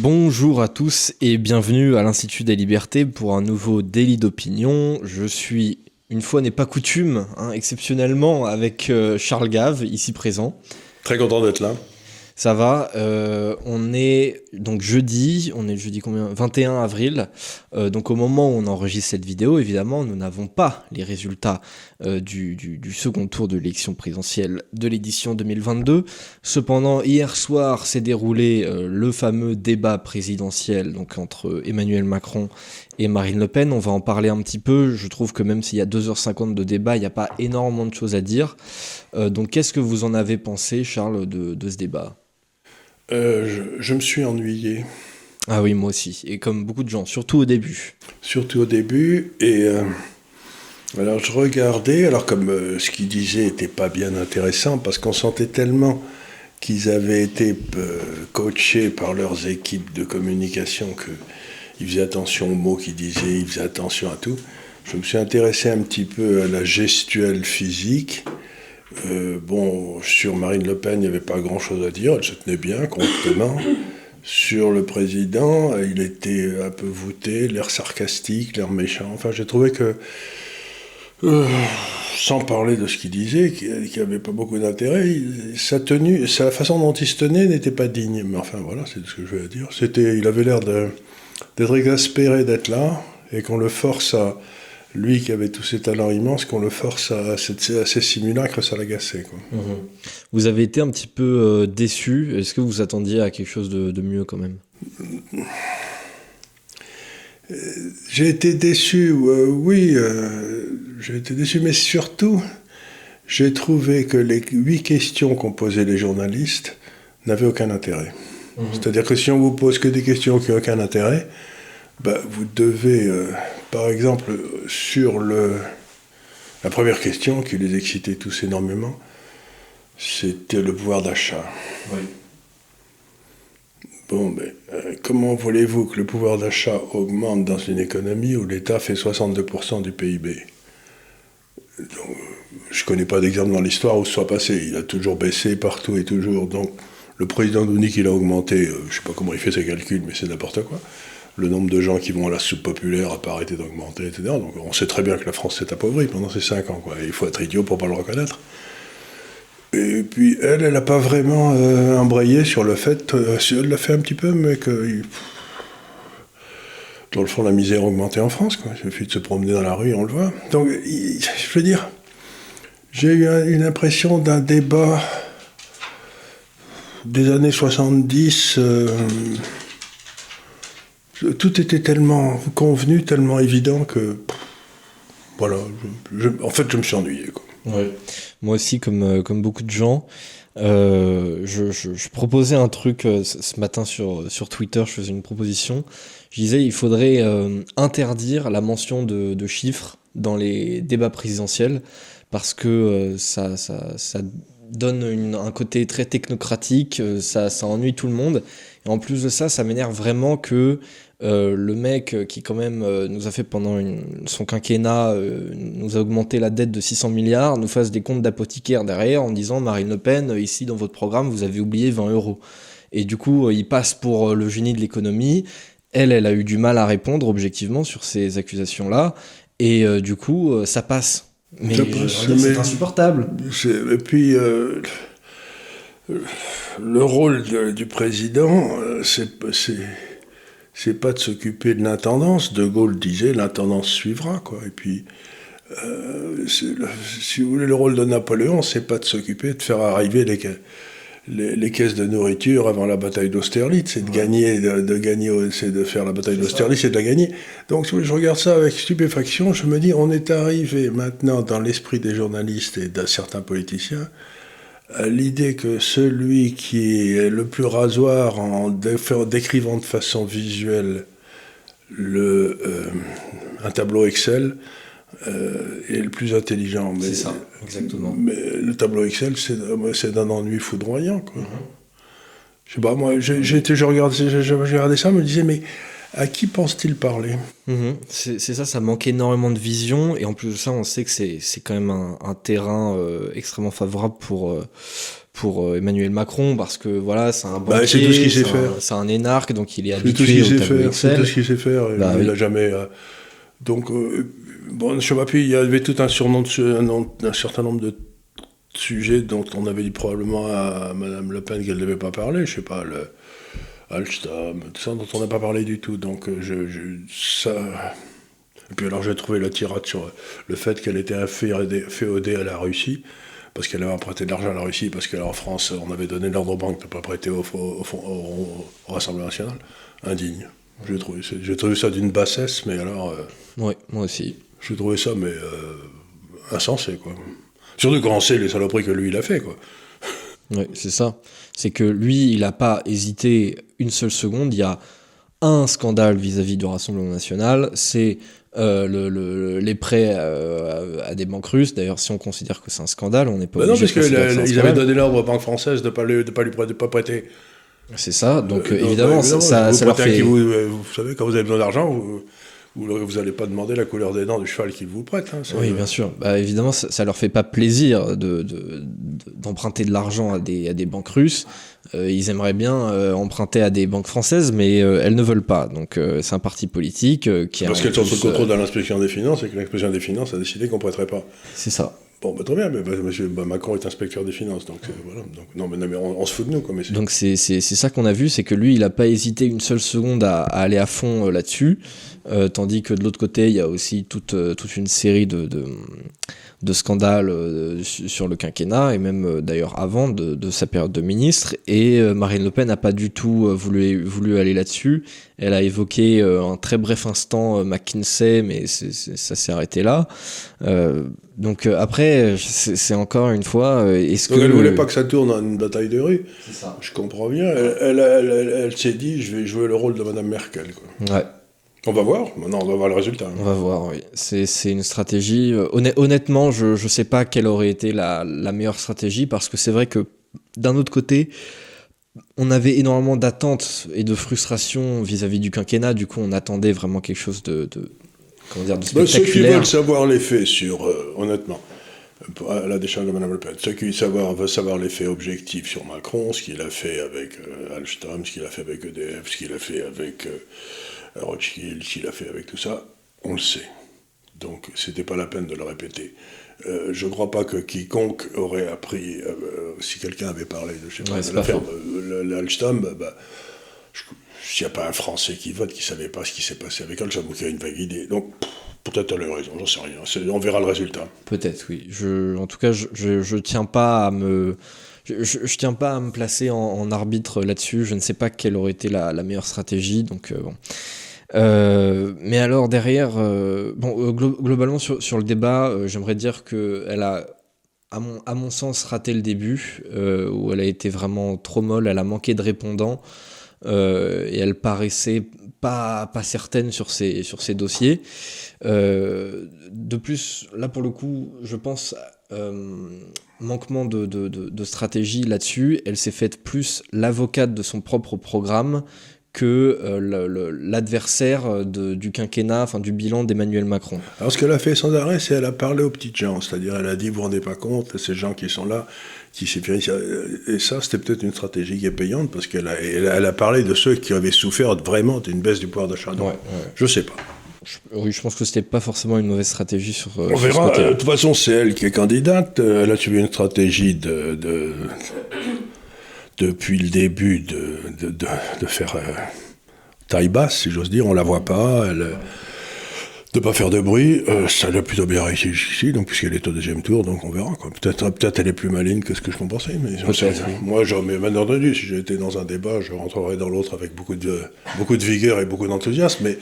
Bonjour à tous et bienvenue à l'Institut des Libertés pour un nouveau délit d'opinion. Je suis, une fois n'est pas coutume, hein, exceptionnellement avec euh, Charles Gave, ici présent. Très content d'être là. Ça va. Euh, on est donc jeudi, on est jeudi combien? 21 avril. Euh, donc au moment où on enregistre cette vidéo, évidemment, nous n'avons pas les résultats euh, du, second tour de l'élection présidentielle de l'édition 2022. Cependant, hier soir s'est déroulé le fameux débat présidentiel entre Emmanuel Macron et Marine Le Pen. On va en parler un petit peu. Je trouve que même s'il y a 2h50 de débat, il n'y a pas énormément de choses à dire. donc qu'est-ce que vous en avez pensé, Charles, de ce débat? Euh, je, me suis ennuyé. Ah oui, moi aussi. Et comme beaucoup de gens, surtout au début. Surtout au début. Et euh, alors je regardais, alors comme euh, ce qu'ils disaient n'était pas bien intéressant, parce qu'on sentait tellement qu'ils avaient été coachés par leurs équipes de communication qu'ils faisaient attention aux mots qu'ils disaient, ils faisaient attention à tout. Je me suis intéressé un petit peu à la gestuelle physique. Euh, bon, sur Marine Le Pen, il n'y avait pas grand-chose à dire, elle se tenait bien, contenant. sur le président, il était un peu voûté, l'air sarcastique, l'air méchant. Enfin, j'ai trouvé que, euh, sans parler de ce qu'il disait, qui n'avait pas beaucoup d'intérêt, sa tenue, sa façon dont il se tenait n'était pas digne. Mais enfin, voilà, c'est ce que je veux dire. C'était, il avait l'air d'être exaspéré d'être là et qu'on le force à lui qui avait tous ces talents immenses, qu'on le force à, ces simulacres, ça l'agaçait. Mmh. Vous avez été un petit peu euh, déçu. Est-ce que vous attendiez à quelque chose de, mieux quand même? Euh, J'ai été déçu, euh, oui, j'ai été déçu, mais surtout, j'ai trouvé que les huit questions qu'ont posées les journalistes n'avaient aucun intérêt. Mmh. C'est-à-dire que si on vous pose que des questions qui n'ont aucun intérêt, bah, vous devez par exemple, sur le, la première question qui les excitait tous énormément, c'était le pouvoir d'achat. Oui. Bon, mais euh, comment voulez-vous que le pouvoir d'achat augmente dans une économie où l'État fait 62% du PIB Je ne connais pas d'exemple dans l'histoire où ce soit passé. Il a toujours baissé partout et toujours. Donc, le président nous dit qu'il a augmenté. Euh, je ne sais pas comment il fait ses calculs, mais c'est n'importe quoi le nombre de gens qui vont à la soupe populaire n'a pas arrêté d'augmenter, etc. Donc on sait très bien que la France s'est appauvrie pendant ces cinq ans. Quoi. Il faut être idiot pour pas le reconnaître. Et puis elle, elle n'a pas vraiment euh, embrayé sur le fait, euh, elle l'a fait un petit peu, mais que dans le fond la misère a augmenté en France. Quoi. Il suffit de se promener dans la rue, on le voit. Donc je veux dire, j'ai eu une impression d'un débat des années 70 tout était tellement convenu, tellement évident que. voilà, en fait, je me suis ennuyé. Moi aussi, comme, euh, comme beaucoup de gens, euh, je, proposais un truc euh, ce matin sur, sur Twitter, je faisais une proposition. Je disais il faudrait interdire la mention de, chiffres dans les débats présidentiels parce que ça, ça, donne un côté très technocratique, ça ennuie tout le monde. Et en plus de ça, ça m'énerve vraiment que euh, le mec qui quand même euh, nous a fait pendant son quinquennat, euh, nous a augmenté la dette de 600 milliards, nous fasse des comptes d'apothicaire derrière en disant Marine Le Pen, ici dans votre programme, vous avez oublié 20 euros. Et du coup, il passe pour le génie de l'économie. Elle, elle a eu du mal à répondre objectivement sur ces accusations-là. Et du coup, ça passe. Mais c'est insupportable. Et puis, le rôle du président, c'est c'est pas de s'occuper de l'intendance. De Gaulle disait l'intendance suivra, quoi. Et puis, euh, si vous voulez, le rôle de Napoléon, c'est pas de s'occuper de faire arriver les, les, caisses de nourriture avant la bataille d'Austerlitz, c'est de gagner, de, gagner, c'est de faire la bataille d'Austerlitz, c'est de la gagner. Donc, si je regarde ça avec stupéfaction, je me dis, on est arrivé maintenant dans l'esprit des journalistes et d'un certain politiciens l'idée que celui qui est le plus rasoir en décrivant de façon visuelle le, euh, un tableau Excel euh, est le plus intelligent. C'est ça, exactement. Mais le tableau Excel, c'est d'un ennui foudroyant. Quoi. Mm-hmm. Je sais pas, moi, j'ai regardé, ça, je me disais, mais à qui pense-t-il parler? Mhm. C'est ça, ça manque énormément de vision, et en plus de ça, on sait que c'est quand même un, terrain euh, extrêmement favorable pour, euh, pour Emmanuel Macron parce que voilà, c'est un Bah, banquier, c'est tout ce un- énarque, donc il est tout ce habitué qu'il au tableau faire. C'est tout ce qu'il sait faire. Bah il oui. a jamais. euh, donc, euh, bon, je sais pas, puis il y avait tout un surnom, de, un, nom- un certain nombre de sujets dont on avait dit probablement à Madame Le Pen qu'elle ne devait pas parler. Je sais pas, le Alstom, tout ça dont on n'a pas parlé du tout. Donc, euh, je, je- ça. Et puis alors j'ai trouvé la tirade sur le fait qu'elle était féodée, à la Russie, parce qu'elle avait emprunté de l'argent à la Russie, parce qu'en France, on avait donné l'ordre aux banques de ne pas prêter au, au- au- au- au Rassemblement national. Indigne. J'ai trouvé, ça- j'ai trouvé ça d'une bassesse, mais alors, euh, Ouais, moi aussi. j'ai trouvé ça, mais euh, insensé, quoi. Surtout quand on sait les saloperies que lui, il a fait, quoi. Ouais, c'est ça. C'est que lui, il n'a pas hésité une seule seconde. Il y a un scandale vis-à-vis du Rassemblement national, c'est euh, le- le- les prêts euh, à, à des banques russes. D'ailleurs, si on considère que c'est un scandale, on n'est pas Bah non, parce qu'ils avaient donné l'ordre aux banques françaises de ne pas, lui- de pas lui prêter, de pas prêter. C'est ça. Donc, Euh, donc, évidemment, bah, ça, ça, vous ça leur prêtez à fait. vous, vous savez, quand vous avez besoin d'argent, vous vous n'allez pas demander la couleur des dents du cheval qu'il vous prête. hein, Oui, bien sûr. Bah, évidemment, ça, ça leur fait pas plaisir de, de- de- d'emprunter de l'argent à des, à des banques russes. Euh, ils aimeraient bien euh, emprunter à des banques françaises, mais euh, elles ne veulent pas. Donc, c'est un parti politique qui a. Parce qu'elles sont sous contrôle de l'inspection des finances et que l'inspection des finances a décidé qu'on ne prêterait pas. C'est ça. Bon, bah, très bien, mais bah, monsieur bah, Macron est inspecteur des finances, donc euh, voilà. Donc, non, mais, non, mais on, on se fout de nous, c'est- Donc c'est ça qu'on a vu, c'est que lui, il n'a pas hésité une seule seconde à, à aller à fond euh, là-dessus, Euh, tandis que de l'autre côté, il y a aussi toute, euh, toute une série de, de, de scandales euh, su- sur le quinquennat, et même euh, d'ailleurs avant de, de sa période de ministre, et euh, Marine Le Pen n'a pas du tout euh, voulu, voulu aller là-dessus. Elle a évoqué euh, un très bref instant euh, McKinsey, mais ça s'est arrêté là. Euh, donc euh, après, c'est encore une fois, euh, est-ce Donc que... elle ne voulait pas que ça tourne en une bataille de rue. C'est ça. Je comprends bien. Elle, elle, elle- elle- elle s'est dit, je vais jouer le rôle de Madame Merkel. Quoi. Ouais. On va voir. Maintenant, on va voir le résultat. On va voir, oui. C'est une stratégie. euh, honn- honnêtement, je ne sais pas quelle aurait été la, la meilleure stratégie parce que c'est vrai que d'un autre côté, on avait énormément d'attentes et de frustration vis-à-vis du quinquennat. Du coup, on attendait vraiment quelque chose de, de comment dire, de Ben, ceux qui spectaculaire. veulent savoir les faits sur, euh, honnêtement, à la décharge de Mme Le Pen, ceux qui savoir, veulent savoir les faits objectifs sur Macron, ce qu'il a fait avec euh, Alstom, ce qu'il a fait avec EDF, ce qu'il a fait avec euh, Rothschild, ce qu'il a fait avec tout ça, on le sait. Donc, c'était pas la peine de le répéter. Euh, je ne crois pas que quiconque aurait appris, euh, euh, si quelqu'un avait parlé de, je sais pas, Ouais, de l'affaire euh, l'Alstom, bah, bah, s'il n'y a pas un Français qui vote, qui ne savait pas ce qui s'est passé avec Alstom, ou qui a une vague idée. Donc, peut-être elle a raison, j'en sais rien. On verra le résultat. Peut-être, oui. Je, en tout cas, je, je tiens pas à me. Je, je- tiens pas à me placer en, arbitre là-dessus. Je ne sais pas quelle aurait été la, meilleure stratégie. Donc, euh, bon. Euh, mais alors, derrière, euh, bon, glo- globalement, sur, le débat, j'aimerais dire qu'elle a, à mon, sens, raté le début, où elle a été vraiment trop molle. Elle a manqué de répondants. et elle paraissait pas, pas certaine sur ses, sur ses dossiers. De plus, là pour le coup, je pense manquement de, de, de- de stratégie là-dessus. Elle s'est faite plus l'avocate de son propre programme que euh, l'adversaire de- du quinquennat, enfin du bilan d'Emmanuel Macron. Alors, ce qu'elle a fait sans arrêt, c'est qu'elle a parlé aux petites gens. C'est-à-dire, elle a dit, vous vous rendez pas compte, ces gens qui sont là, qui fait... Et ça, c'était peut-être une stratégie qui est payante, parce qu'elle a, elle a, elle a parlé de ceux qui avaient souffert vraiment d'une baisse du pouvoir d'achat. Donc, Je sais pas. Oui, je pense que c'était pas forcément une mauvaise stratégie sur, euh, On sur verra. Euh, De toute façon, c'est elle qui est candidate. Euh, Elle a suivi une stratégie de, de- depuis le début de, de, de- de faire euh, taille basse, si j'ose dire. On la voit pas. Elle, euh, de pas faire de bruit. Euh, ça l'a plutôt bien réussi jusqu'ici, donc puisqu'elle est au deuxième tour, donc on verra. quoi. Peut-être, peut-être elle est plus maligne que ce que je pensais, mais. Moi, j'en mais bien entendu, si j'étais dans un débat, je rentrerais dans l'autre avec beaucoup de, beaucoup de vigueur et beaucoup d'enthousiasme, mais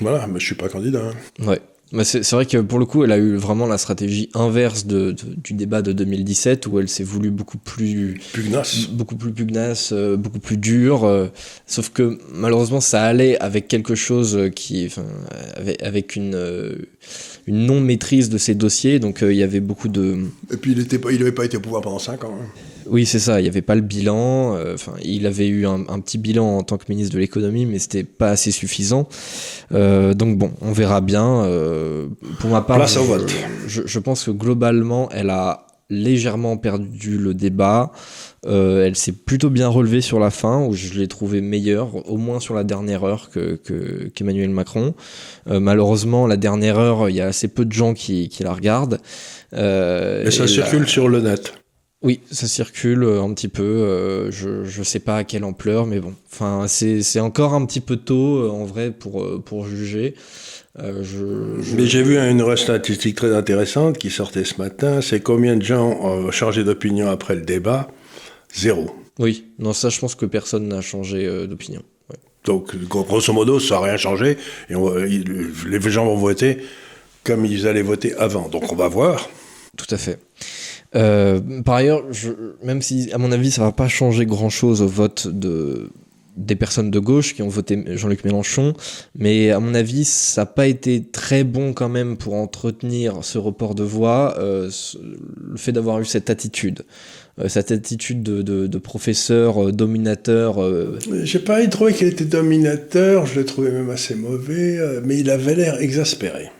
voilà, mais je suis pas candidat. hein. Ouais. Mais c'est c'est vrai que pour le coup, elle a eu vraiment la stratégie inverse de, de- du débat de 2017 où elle s'est voulue beaucoup plus, Pugnace. beaucoup plus pugnace, euh, beaucoup plus dure. euh, sauf que malheureusement, ça allait avec quelque chose qui, enfin, avec, avec une, euh, une non maîtrise de ses dossiers. Donc euh, il y avait beaucoup de, Et puis il était pas, il avait pas été au pouvoir pendant 5 ans. hein. Oui, c'est ça. Il n'y avait pas le bilan. euh, Enfin, il avait eu un, un petit bilan en tant que ministre de l'économie, mais c'était pas assez suffisant. Euh, donc bon, on verra bien. euh, pour ma part, Place je, au vote. je, je pense que globalement, elle a légèrement perdu le débat. Euh, elle s'est plutôt bien relevée sur la fin, où je l'ai trouvée meilleure, au moins sur la dernière heure que, qu'Emmanuel Macron. Euh, malheureusement, la dernière heure, il y a assez peu de gens qui, qui la regardent. Euh, et ça circule sur le net. Oui, ça circule un petit peu. je ne sais pas à quelle ampleur, mais bon. Enfin, c'est, encore un petit peu tôt, en vrai, pour, pour juger. Euh, je, Mais j'ai vu une statistique très intéressante qui sortait ce matin. C'est combien de gens ont changé d'opinion après le débat? Zéro. Oui, non, ça, je pense que personne n'a changé euh, d'opinion. Donc, grosso modo, ça n'a rien changé. Et les gens vont voter comme ils allaient voter avant. Donc, on va voir. Tout à fait. Euh, par ailleurs, je, même si, à mon avis, ça va pas changer grand-chose au vote de, des personnes de gauche qui ont voté Jean-Luc Mélenchon, mais à mon avis, ça n'a pas été très bon quand même pour entretenir ce report de voix, euh, le fait d'avoir eu cette attitude. Euh, cette attitude de, professeur euh, dominateur. J'ai pas trouvé qu'il était dominateur, je l'ai trouvé même assez mauvais, mais il avait l'air exaspéré.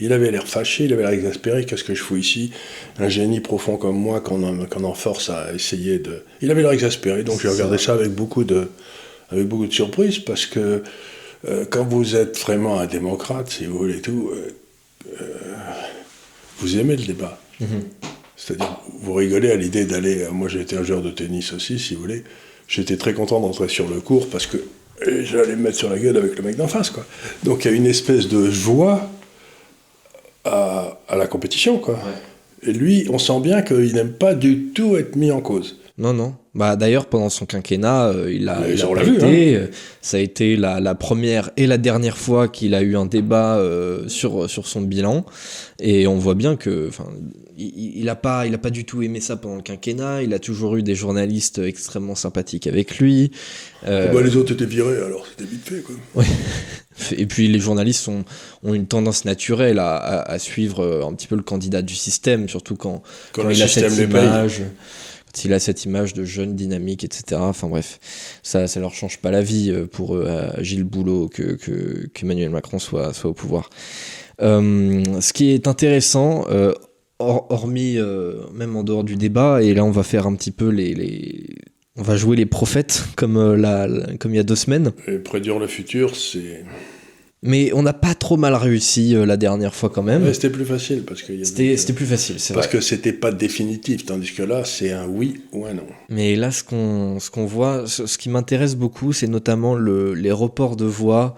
Il avait l'air fâché, il avait l'air exaspéré. Qu'est-ce que je fous ici? Un génie profond comme moi qu'on en, force à essayer de. Il avait l'air exaspéré, donc j'ai regardé ça. avec beaucoup de, avec beaucoup de surprise parce que euh, quand vous êtes vraiment un démocrate, si vous voulez tout, euh, euh, vous aimez le débat. Mhm. C'est-à-dire, vous rigolez à l'idée d'aller. Moi, j'ai été un joueur de tennis aussi, si vous voulez. J'étais très content d'entrer sur le cours parce que j'allais me mettre sur la gueule avec le mec d'en face, quoi. Donc, il y a une espèce de joie à, la compétition, quoi. Et lui, on sent bien qu'il n'aime pas du tout être mis en cause. Non, non. Bah, D'ailleurs, pendant son quinquennat, euh, il a, il a été. Hein. Euh, ça a été la, la, première et la dernière fois qu'il a eu un débat euh, sur, sur son bilan. Et on voit bien que il n'a pas, il a pas du tout aimé ça pendant le quinquennat. Il a toujours eu des journalistes extrêmement sympathiques avec lui. Euh... Bah, les autres étaient virés, alors c'était vite fait. Quoi. Et puis les journalistes ont, ont une tendance naturelle à, à, suivre un petit peu le candidat du système, surtout quand, quand, il a cette image il a cette image de jeune dynamique, etc. Enfin bref, ça, ça leur change pas la vie euh, pour eux, à Gilles Boulot, que, qu'Emmanuel Macron soit, soit au pouvoir. Euh, ce qui est intéressant, euh, hormis même en dehors du débat, et là on va faire un petit peu les, les... on va jouer les prophètes comme, la, comme il y a deux semaines. Et prédire le futur, c'est mais on n'a pas trop mal réussi euh, la dernière fois quand même. c'était plus facile parce que c'était plus facile, c'est Parce que c'était pas définitif, tandis que là c'est un oui ou un non. Mais là ce qu'on ce qu'on voit, ce, qui m'intéresse beaucoup, c'est notamment le, les reports de voix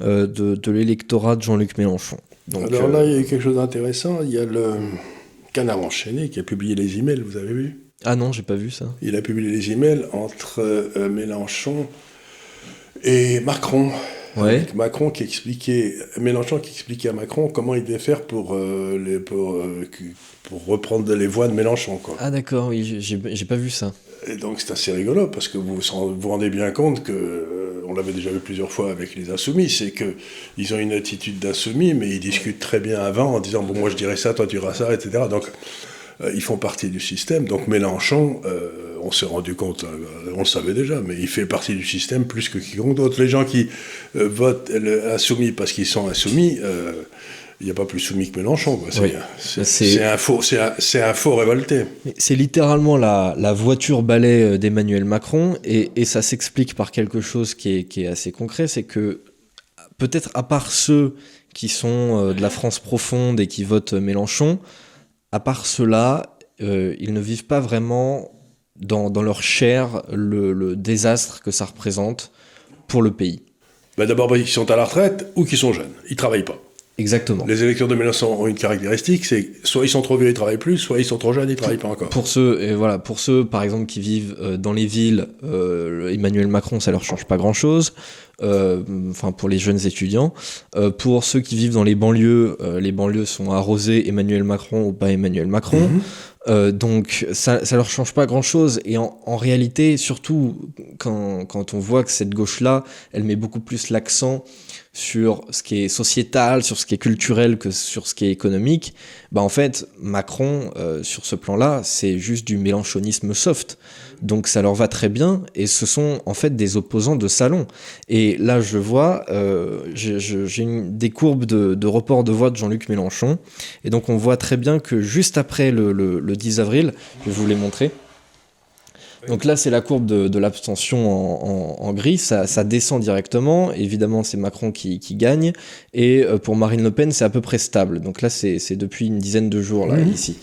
euh, de, de l'électorat de Jean-Luc Mélenchon. Donc, Alors là euh, il y a quelque chose d'intéressant. Il y a le Canard enchaîné qui a publié les emails, vous avez vu? Ah non, j'ai pas vu ça. Il a publié les emails entre Mélenchon et Macron. Macron qui expliquait, Mélenchon qui expliquait à Macron comment il devait faire pour, euh, les, pour, euh, pour, reprendre les voix de Mélenchon. Quoi. Ah d'accord, oui, j'ai pas vu ça. Et donc c'est assez rigolo parce que vous vous rendez bien compte que, euh, on l'avait déjà vu plusieurs fois avec les insoumis, c'est qu'ils ont une attitude d'insoumis, mais ils discutent très bien avant en disant bon moi je dirais ça, toi tu diras ça, etc. Donc ils font partie du système. Donc Mélenchon on s'est rendu compte, euh, on le savait déjà, mais il fait partie du système plus que quiconque d'autre. Les gens qui euh, votent insoumis parce qu'ils sont insoumis, euh, il n'y a pas plus soumis que Mélenchon. C'est un, faux, un, faux révolté. C'est littéralement la, voiture balai d'Emmanuel Macron, et, ça s'explique par quelque chose qui est, qui est assez concret, c'est que peut-être à part ceux qui sont de la France profonde et qui votent Mélenchon, à part ceux-là, ils ne vivent pas vraiment dans, leur chair le, désastre que ça représente pour le pays. Bah D'abord, ils sont à la retraite ou qu'ils sont jeunes. Ils travaillent pas. Exactement. Les électeurs de Mélenchon ont une caractéristique, c'est soit ils sont trop vieux, ils travaillent plus, soit ils sont trop jeunes, ils travaillent pas encore. Pour ceux, et voilà, pour ceux, par exemple, qui vivent euh, dans les villes, euh, Emmanuel Macron, ça leur change pas grand-chose. Euh, enfin, pour les jeunes étudiants. pour ceux qui vivent dans les banlieues, les banlieues sont arrosées Emmanuel Macron ou pas Emmanuel Macron. Mhm. Donc ça, ça leur change pas grand chose et en, en réalité surtout quand, quand, on voit que cette gauche là elle met beaucoup plus l'accent sur ce qui est sociétal sur ce qui est culturel que sur ce qui est économique bah en fait Macron euh, sur ce plan là c'est juste du mélanchonisme soft donc ça leur va très bien, et ce sont en fait des opposants de salon. Et là, je vois, euh, j'ai des courbes de, de, report de voix de Jean-Luc Mélenchon, et donc on voit très bien que juste après le, le, le 10 avril, je vais vous les montrer. Donc là, c'est la courbe de, l'abstention en, gris, ça, descend directement. Évidemment, c'est Macron qui, gagne. Et euh, pour Marine Le Pen, c'est à peu près stable. Donc là, c'est depuis une dizaine de jours, là, mmh. ici.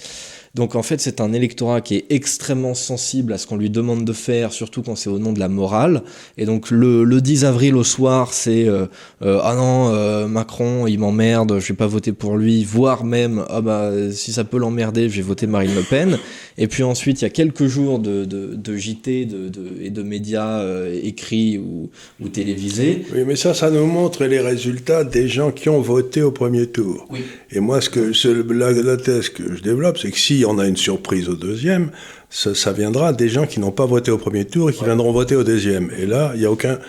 Donc en fait, c'est un électorat qui est extrêmement sensible à ce qu'on lui demande de faire, surtout quand c'est au nom de la morale. Et donc le, 10 avril au soir, c'est euh, euh, ah non, euh, Macron, il m'emmerde, je vais pas voter pour lui, voire même ah bah si ça peut l'emmerder, je vais voter Marine Le Pen. Et puis ensuite, il y a quelques jours de, de, JT de, et de médias écrits ou, ou, télévisés. Oui, mais ça, ça nous montre les résultats des gens qui ont voté au premier tour. Et moi, ce que la, la thèse que je développe, c'est que si on a une surprise au deuxième, ça, viendra des gens qui n'ont pas voté au premier tour et qui viendront voter au deuxième. Et là, il n'y a aucun...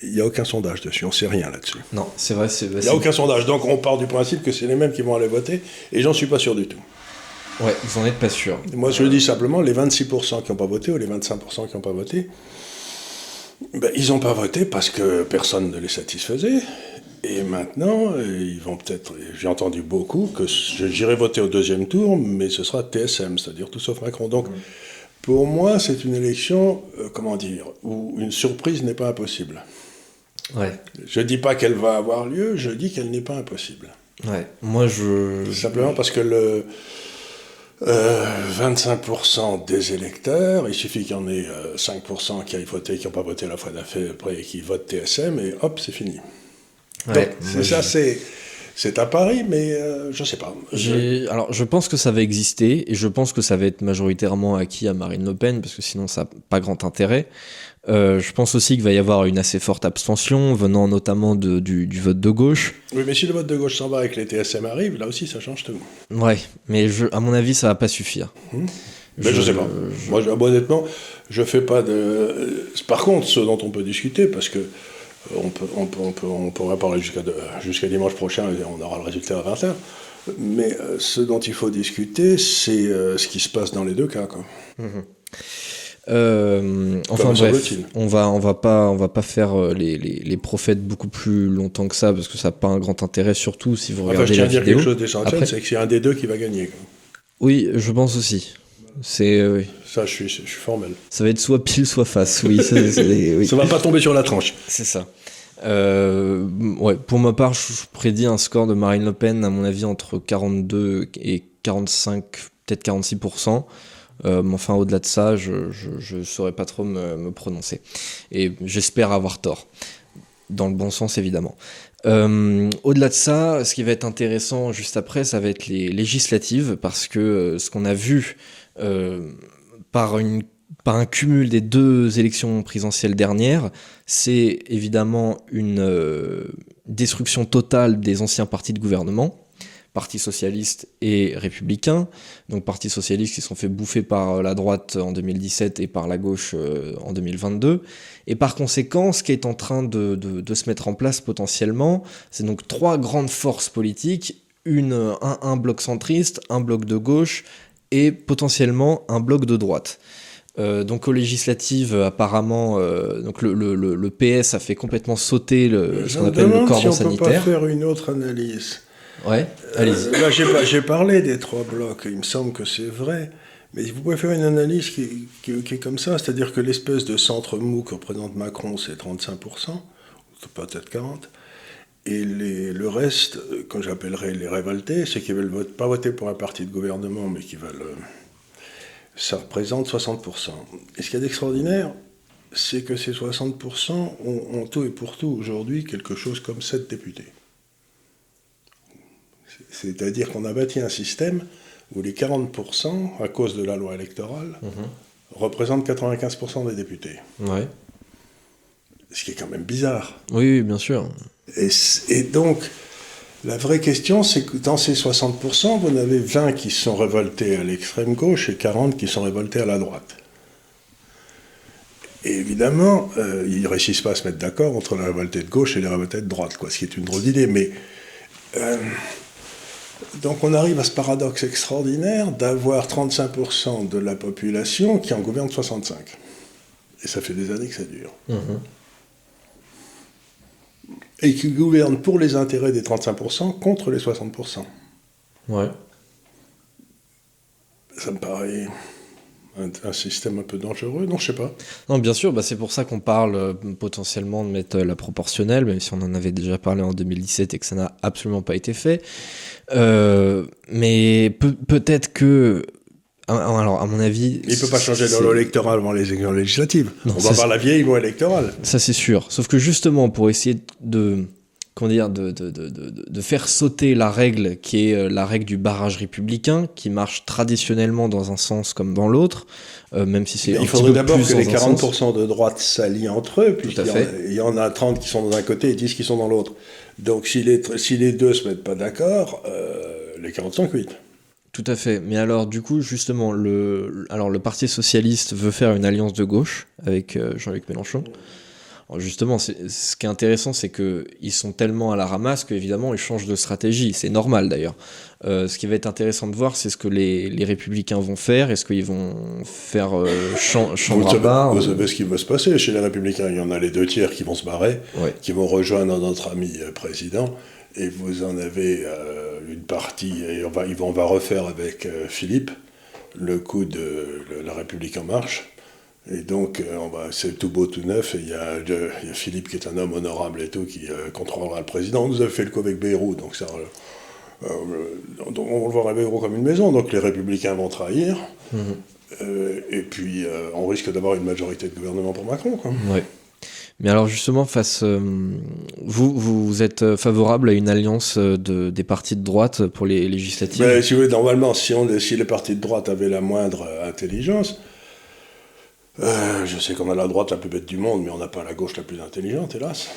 Il n'y a aucun sondage dessus, on ne sait rien là-dessus. Non, c'est vrai. Il n'y a aucun sondage, donc on part du principe que c'est les mêmes qui vont aller voter, et j'en suis pas sûr du tout. Ouais, vous n'en êtes pas sûr. Moi, je le dis simplement, les 26% qui n'ont pas voté, ou les 25% qui n'ont pas voté, ben, ils n'ont pas voté parce que personne ne les satisfaisait, et maintenant, euh, ils vont peut-être. J'ai entendu beaucoup que j'irai voter au deuxième tour, mais ce sera TSM, c'est-à-dire tout sauf Macron. Donc, pour moi, c'est une élection, euh, comment dire, où une surprise n'est pas impossible. Ouais. Je ne dis pas qu'elle va avoir lieu, je dis qu'elle n'est pas impossible. Ouais. Moi, je. Simplement parce que le. 25% euh, des électeurs, il suffit qu'il y en ait 5% qui aillent voter, qui n'ont pas voté la fois d'après et qui votent TSM, et hop, c'est fini c'est ça, c'est. C'est à Paris, mais euh, je ne sais pas. Alors, je pense que ça va exister et je pense que ça va être majoritairement acquis à Marine Le Pen parce que sinon, ça n'a pas grand intérêt. Euh, je pense aussi qu'il va y avoir une assez forte abstention venant notamment de, du, vote de gauche. Oui, mais si le vote de gauche s'en va et que les TSM arrivent, là aussi, ça change tout. Ouais, mais je, à mon avis, ça va pas suffire. Hmm. Mais je, ne sais pas. Moi, honnêtement, je fais pas de. Par contre, ce dont on peut discuter, parce que on, peut, on, peut, on, peut, on pourra parler jusqu'à dimanche prochain et on aura le résultat à 20h. Mais euh, ce dont il faut discuter, c'est euh, ce qui se passe dans les deux cas. Quoi. Mhm. Euh, enfin bref, on va on va pas on va pas faire les, les, les, prophètes beaucoup plus longtemps que ça parce que ça n'a pas un grand intérêt surtout si vous regardez enfin, je tiens à dire quelque chose d'essentiel, c'est que c'est un des deux qui va gagner. Oui, je pense aussi. C'est oui. Ça, je suis, je suis formel. Ça va être soit pile, soit face. Oui, ça, oui. ça va pas tomber sur la tranche. C'est ça. Euh, ouais, pour ma part, je prédis un score de Marine Le Pen, à mon avis, entre 42 et 45, peut-être 46%. Euh, mais enfin, au-delà de ça, je ne saurais pas trop me, me prononcer. Et j'espère avoir tort. Dans le bon sens, évidemment. Euh, au-delà de ça, ce qui va être intéressant juste après, ça va être les législatives, parce que euh, ce qu'on a vu par une un cumul des deux élections présidentielles dernières, c'est évidemment une euh, destruction totale des anciens partis de gouvernement, Parti socialiste et républicain, donc Parti socialiste qui sont fait bouffer par la droite en 2017 et par la gauche euh, en 2022. Et par conséquent, ce qui est en train de, de, se mettre en place potentiellement, c'est donc trois grandes forces politiques, un bloc centriste, un bloc de gauche et potentiellement un bloc de droite. Euh, donc aux législatives, apparemment, euh, donc le, le, le, PS a fait complètement sauter le, ce qu'on appelle le cordon si on sanitaire. Peut pas faire une autre analyse. Ouais, allez-y. Euh, j'ai parlé des trois blocs, il me semble que c'est vrai. Mais vous pouvez faire une analyse qui, qui, est comme ça, c'est-à-dire que l'espèce de centre mou que représente Macron, c'est 35%, peut-être 40%. Et les, le reste, quand j'appellerai les révoltés, c'est qu'ils ne veulent pas voter pour un parti de gouvernement, mais qui veulent ça représente 60%. Et ce qu'il y a d'extraordinaire, c'est que ces 60% ont, tout et pour tout aujourd'hui quelque chose comme 7 députés. C'est-à-dire qu'on a bâti un système où les 40%, à cause de la loi électorale, mhm. représentent 95% des députés. Ouais. Ce qui est quand même bizarre. Oui, bien sûr. Et donc, la vraie question, c'est que dans ces 60%, vous en avez 20 qui sont révoltés à l'extrême gauche et 40 qui sont révoltés à la droite. Et évidemment, euh, ils ne réussissent pas à se mettre d'accord entre la révoltée de gauche et les révoltés de droite, quoi, ce qui est une drôle d'idée. Euh, Donc on arrive à ce paradoxe extraordinaire d'avoir 35% de la population qui en gouverne 65%. Et ça fait des années que ça dure. Mhm. Et qui gouverne pour les intérêts des 35% contre les 60%. Ouais. Ça me paraît un, un système un peu dangereux, non, je sais pas. Non, bien sûr, bah, c'est pour ça qu'on parle euh, potentiellement de mettre euh, la proportionnelle, même si on en avait déjà parlé en 2017 et que ça n'a absolument pas été fait. Euh, mais peut- peut-être que. Ah, Alors, à mon avis. Il ne peut pas changer c'est- loi électorale avant les élections législatives. Non, On va voir la vieille loi électorale. Ça, c'est sûr. Sauf que justement, pour essayer de. Comment dire, de, de, de, de, faire sauter la règle qui est euh, la règle du barrage républicain, qui marche traditionnellement dans un sens comme dans l'autre, euh, même si c'est Il faudrait d'abord que les dans un sens. 40% de droite s'allient entre eux, puisqu'il y, y en a 30 qui sont dans un côté et 10 qui sont dans l'autre. Donc si les, si les deux se mettent pas d'accord, euh, les 40 sont cuites. Tout à fait. Mais alors, du coup, justement, le, alors, le Parti Socialiste veut faire une alliance de gauche avec euh, Jean-Luc Mélenchon. Alors, justement, ce qui est intéressant, c'est qu'ils sont tellement à la ramasse qu'évidemment, ils changent de stratégie. C'est normal d'ailleurs. Euh, ce qui va être intéressant de voir, c'est ce que les, les républicains vont faire. Est-ce qu'ils vont faire euh, Vous chambre à savez, part vous savez ce qui va se passer chez les Républicains? Il y en a les deux tiers qui vont se barrer, Ouais. qui vont rejoindre notre ami euh, président. Et vous en avez euh, une partie, et on va, on va refaire avec euh, Philippe le coup de le- la République en marche. Et donc, euh, c'est tout beau, tout neuf. Et il y, a, y Philippe qui est un homme honorable et tout, qui contrôlera le président. On nous a fait le coup avec Bayrou, donc ça, on le voit Bayrou comme une maison. Donc les Républicains vont trahir. Mhm. Et puis, on risque d'avoir une majorité de gouvernement pour Macron. Quoi. Ouais. Mais alors justement, face, euh, vous, vous êtes euh, favorable à une alliance euh, de, des partis de droite pour les législatives? Mais si vous voulez, normalement, si, on, si les partis de droite avaient la moindre intelligence, je sais qu'on a la droite la plus bête du monde, mais on n'a pas la gauche la plus intelligente, hélas.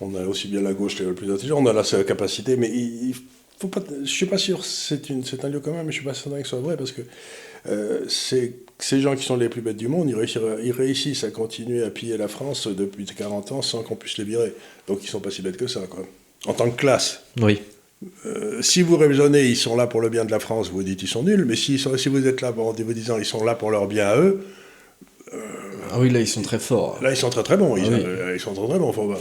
On a aussi bien la gauche la plus intelligente, on a la capacité, mais il, il faut pas. Je suis pas sûr, c'est un lieu commun, mais je suis pas certain que ce soit vrai parce que euh, c'est- ces gens qui sont les plus bêtes du monde, ils réussissent, ils réussissent à continuer à piller la France depuis 40 ans sans qu'on puisse les virer. Donc ils sont pas si bêtes que ça, quoi. En tant que classe. Oui. Euh, si vous raisonnez, ils sont là pour le bien de la France, vous dites ils sont nuls, mais si, si vous êtes là en vous disant ils sont là pour leur bien à eux, Ah oui, là, ils sont très forts. là ils sont très très bons. Ils, Ah oui. euh, ils sont très très bons. Faut, euh,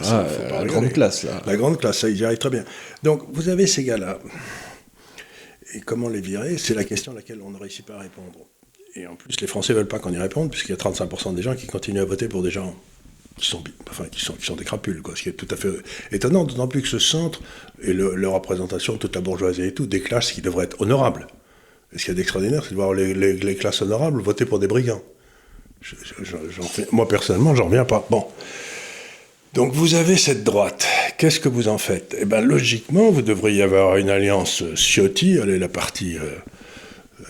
Ah, ça, faut euh, la rigoler. grande classe, là. La grande classe, ça, ils y arrivent très bien. Donc vous avez ces gars-là. Et comment les virer C'est la question à laquelle on ne réussit pas à répondre. Et en plus, les Français ne veulent pas qu'on y réponde, puisqu'il y a 35% des gens qui continuent à voter pour des gens qui sont, qui sont, des crapules, quoi, ce qui est tout à fait étonnant, d'autant plus que ce centre et le, leur représentation, toute la bourgeoisie et tout, des classes qui devraient être honorables. Et ce qu'il y a d'extraordinaire, c'est de voir les, classes honorables voter pour des brigands. Je- moi, personnellement, j'en reviens pas. Bon. Donc vous avez cette droite. Qu'est-ce que vous en faites? Eh bien, logiquement, vous devriez avoir une alliance Ciotti, elle est la partie euh,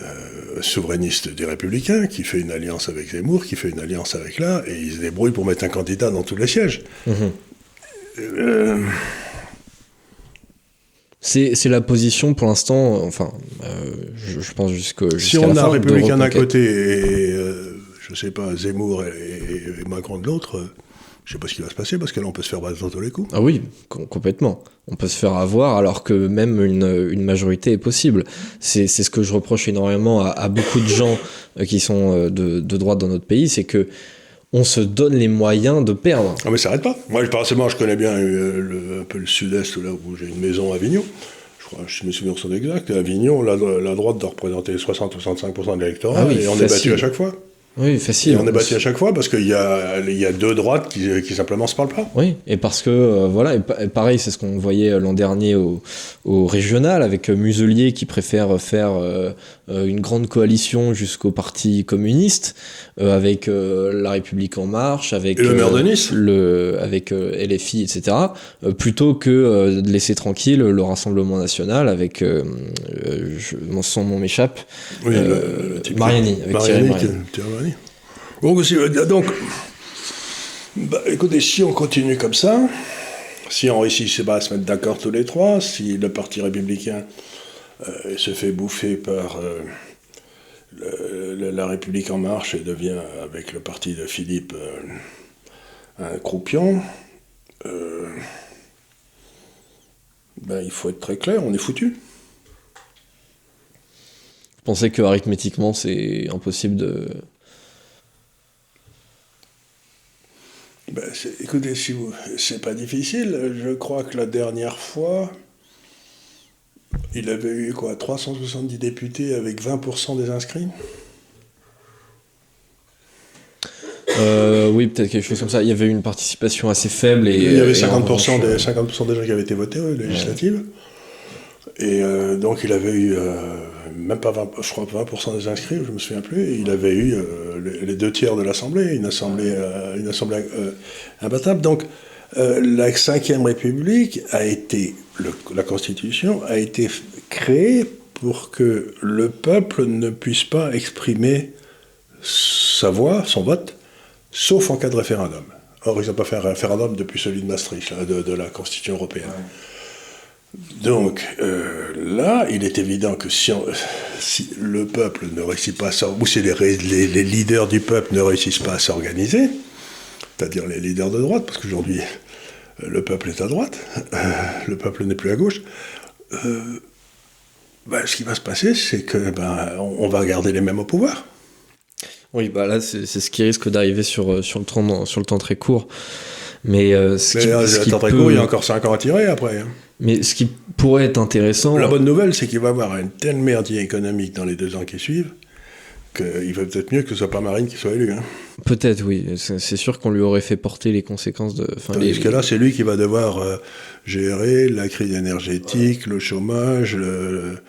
euh, souverainiste des Républicains, qui fait une alliance avec Zemmour, qui fait une alliance avec là, et ils se débrouillent pour mettre un candidat dans tous les sièges. Mhm. Euh, C'est la position pour l'instant, enfin, je, je pense jusqu'au. si jusqu'à on la a républicain d'un côté et, je sais pas, Zemmour et, Macron de l'autre, je sais pas ce qui va se passer, parce que là, on peut se faire battre dans tous les coups. Ah oui, com- complètement. On peut se faire avoir alors que même une, une majorité est possible. C'est ce que je reproche énormément à, à beaucoup de gens euh, qui sont euh, de, de droite dans notre pays, c'est que on se donne les moyens de perdre. Ah mais ça n'arrête pas. Moi, personnellement, je connais bien euh, le- un peu le sud-est, là où j'ai une maison à Avignon. Je crois, je me souviens son exact. À Avignon, la, la droite doit représenter 60-65% de l'électorat. Ah oui, et on est battu à chaque fois. Oui, Et facile. on est battu à chaque fois parce qu'il y a, il y a deux droites qui, qui simplement se parlent pas. Oui, et parce que, euh, voilà, et, pa- et pareil, c'est ce qu'on voyait l'an dernier au, au régional avec Muselier qui préfère faire euh, euh, une grande coalition jusqu'au Parti communiste, euh, avec euh, La République En Marche, avec, Et le maire euh, de Nice le, avec euh, LFI, etc., plutôt que de laisser tranquille le Rassemblement National avec, je- mon, son nom m'échappe, Oui, Mariani, avec Thierry Mariani, Mariani. Thierry Mariani. Donc, aussi, euh, donc bah, écoutez, si on continue comme ça, si on réussit c'est pas, à se mettre d'accord tous les trois, si le Parti républicain euh, se fait bouffer par euh, la République en marche et devient, avec le parti de Philippe, euh, un croupion, ben, il faut être très clair, on est foutu. Vous pensez que arithmétiquement c'est impossible de. Ben, écoutez, si vous, c'est pas difficile. Je crois que la dernière fois, il avait eu quoi 370 députés avec 20% des inscrits? Euh, oui, peut-être quelque chose comme ça. Il y avait une participation assez faible. Et, il y avait 50%, des, 50 des gens qui avaient été votés aux législatives. Et euh, donc il avait eu, euh, même pas 20, je crois 20% des inscrits, je me souviens plus, et il avait eu les, deux tiers de l'Assemblée, une assemblée, une assemblée imbattable. Donc la Ve République a été, la Constitution a été créée pour que le peuple ne puisse pas exprimer sa voix, son vote, sauf en cas de référendum. Or, ils n'ont pas fait un référendum depuis celui de Maastricht, de, la Constitution européenne. Donc euh, là, il est évident que si, le peuple ne réussit pas à ou si les, les, leaders du peuple ne réussissent pas à s'organiser, c'est-à-dire les leaders de droite, parce qu'aujourd'hui le peuple est à droite, le peuple n'est plus à gauche, euh, ben, ce qui va se passer, c'est que ben, on va garder les mêmes au pouvoir. Oui, bah là, c'est ce qui risque d'arriver sur, euh, sur, le temps, sur le temps très court. Mais, euh, ce qui, euh, ce temps très court, il y a encore 5 ans à tirer après. Hein. Mais ce qui pourrait être intéressant. La bonne nouvelle, c'est qu'il va y avoir une telle merdier économique dans les deux ans qui suivent qu'il va peut-être mieux que ce soit pas Marine qui soit élu. Hein. Peut-être, oui. C'est sûr qu'on lui aurait fait porter les conséquences de. Tandis les... que là, c'est lui qui va devoir gérer la crise énergétique, le chômage, le,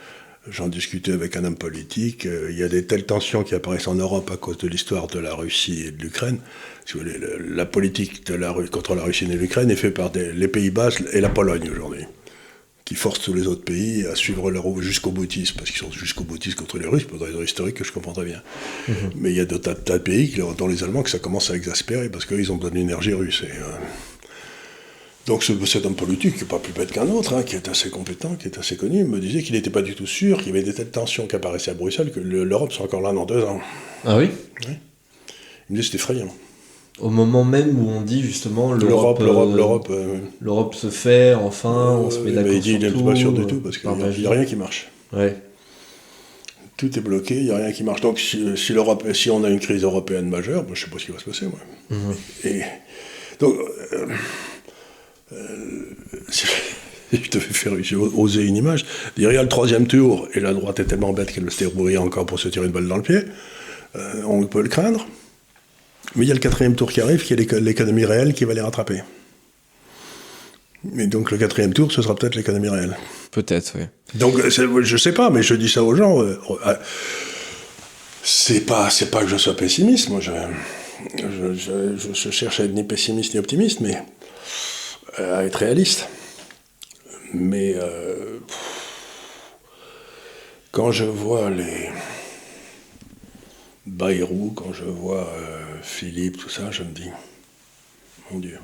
J'en discutais avec un homme politique. Euh, il y a des telles tensions qui apparaissent en Europe à cause de l'histoire de la Russie et de l'Ukraine. Si vous voulez, la politique de la, contre la Russie et l'Ukraine est faite par les Pays-Bas et la Pologne aujourd'hui, qui forcent tous les autres pays à suivre leur jusqu'au boutisme, parce qu'ils sont jusqu'au boutisme contre les Russes, pour des raisons historiques que je comprends très bien. Mhm. Mais il y a d'autres tas, de pays, dont les Allemands, que ça commence à exaspérer, parce qu'ils ont besoin d'énergie russe. Et, euh, donc ce, cet homme politique, qui n'est pas plus bête qu'un autre, hein, qui est assez compétent, qui est assez connu, me disait qu'il n'était pas du tout sûr qu'il y avait des telles tensions qui apparaissaient à Bruxelles que l'Europe soit encore là dans deux ans. Ah oui? Oui. Il me dit c'est effrayant. Au moment même où on dit justement l'Europe, l'Europe, l'Europe, euh, l'Europe se fait enfin, on se met d'accord il dit il n'est pas sûr du tout parce qu'il n'y a, rien qui marche. Ouais. Tout est bloqué, il n'y a rien qui marche. Donc si, l'Europe, si on a une crise européenne majeure, je ne sais pas ce qui va se passer moi. Mhm. Et donc euh, euh, je devais faire oser une image. Il y a le troisième tour, et la droite est tellement bête qu'elle se débrouiller encore pour se tirer une balle dans le pied. Euh, on peut le craindre. Mais il y a le quatrième tour qui arrive, qui est l'économie réelle qui va les rattraper. Et donc le quatrième tour, ce sera peut-être l'économie réelle. Peut-être, oui. Donc je sais pas, mais je dis ça aux gens. Euh, c'est pas, c'est pas que je sois pessimiste. Moi, je, je, je cherche à être ni pessimiste ni optimiste, mais à être réaliste. Mais euh, quand je vois les Bayrou, quand je vois euh, Philippe, tout ça, je me dis, mon Dieu.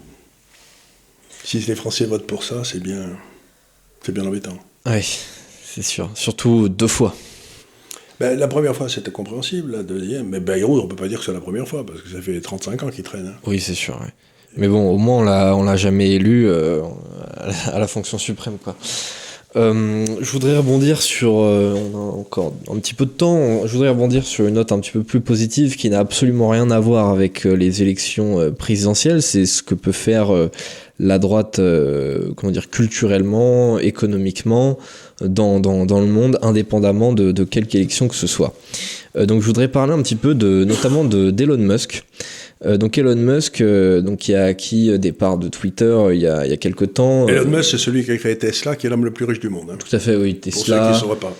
Si les Français votent pour ça, c'est bien, c'est bien embêtant. Oui, c'est sûr. Surtout deux fois. Ben, la première fois, c'était compréhensible. La deuxième, mais Bayrou, on ne peut pas dire que c'est la première fois, parce que ça fait 35 ans qu'il traîne. Hein. Oui, c'est sûr. Mais bon, au moins, on l'a, on l'a jamais élu euh, à la fonction suprême, quoi. Euh, je voudrais rebondir sur, euh, on a encore un petit peu de temps, je voudrais rebondir sur une note un petit peu plus positive qui n'a absolument rien à voir avec les élections présidentielles. C'est ce que peut faire la droite, comment dire, culturellement, économiquement, dans, dans, dans le monde, indépendamment de, de quelque élection que ce soit. donc je voudrais parler un petit peu de, notamment de d'Elon Musk. Euh, donc Elon Musk, euh, donc qui a acquis euh, des parts de Twitter il y a, il y a quelques temps. Elon Musk, c'est celui qui a créé Tesla, qui est l'homme le plus riche du monde. Hein. Tout à fait, oui. Tesla. Pour ceux qui pas.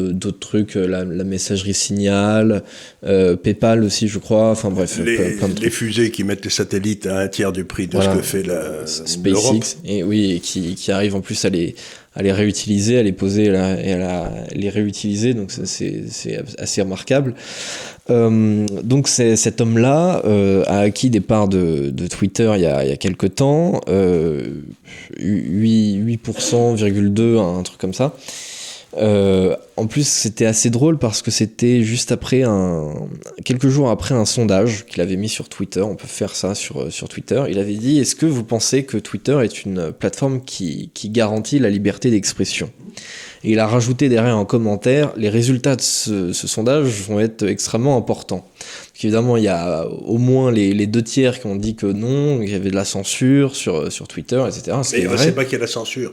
D'autres trucs, la, messagerie Signal, PayPal aussi, je crois. Enfin bref, les, plein, de les fusées qui mettent les satellites à un tiers du prix de ce que fait la SpaceX. Et oui, et qui, qui arrive en plus à les à les réutiliser, à les poser et à les réutiliser. Donc c'est assez remarquable. Euh, donc cet homme-là euh, a acquis des parts de, Twitter il y, a, quelques temps, euh, 8%,2, un truc comme ça. Euh, en plus, c'était assez drôle parce que c'était juste après un. quelques jours après un sondage qu'il avait mis sur Twitter. On peut faire ça sur, sur Twitter. Il avait dit Est-ce que vous pensez que Twitter est une plateforme qui, qui garantit la liberté d'expression? Et il a rajouté derrière en commentaire Les résultats de ce, ce sondage vont être extrêmement importants. Évidemment, il y a au moins les, les, deux tiers qui ont dit que non, qu'il y avait de la censure sur, sur Twitter, etc. Mais on ne sait pas qu'il y a de la censure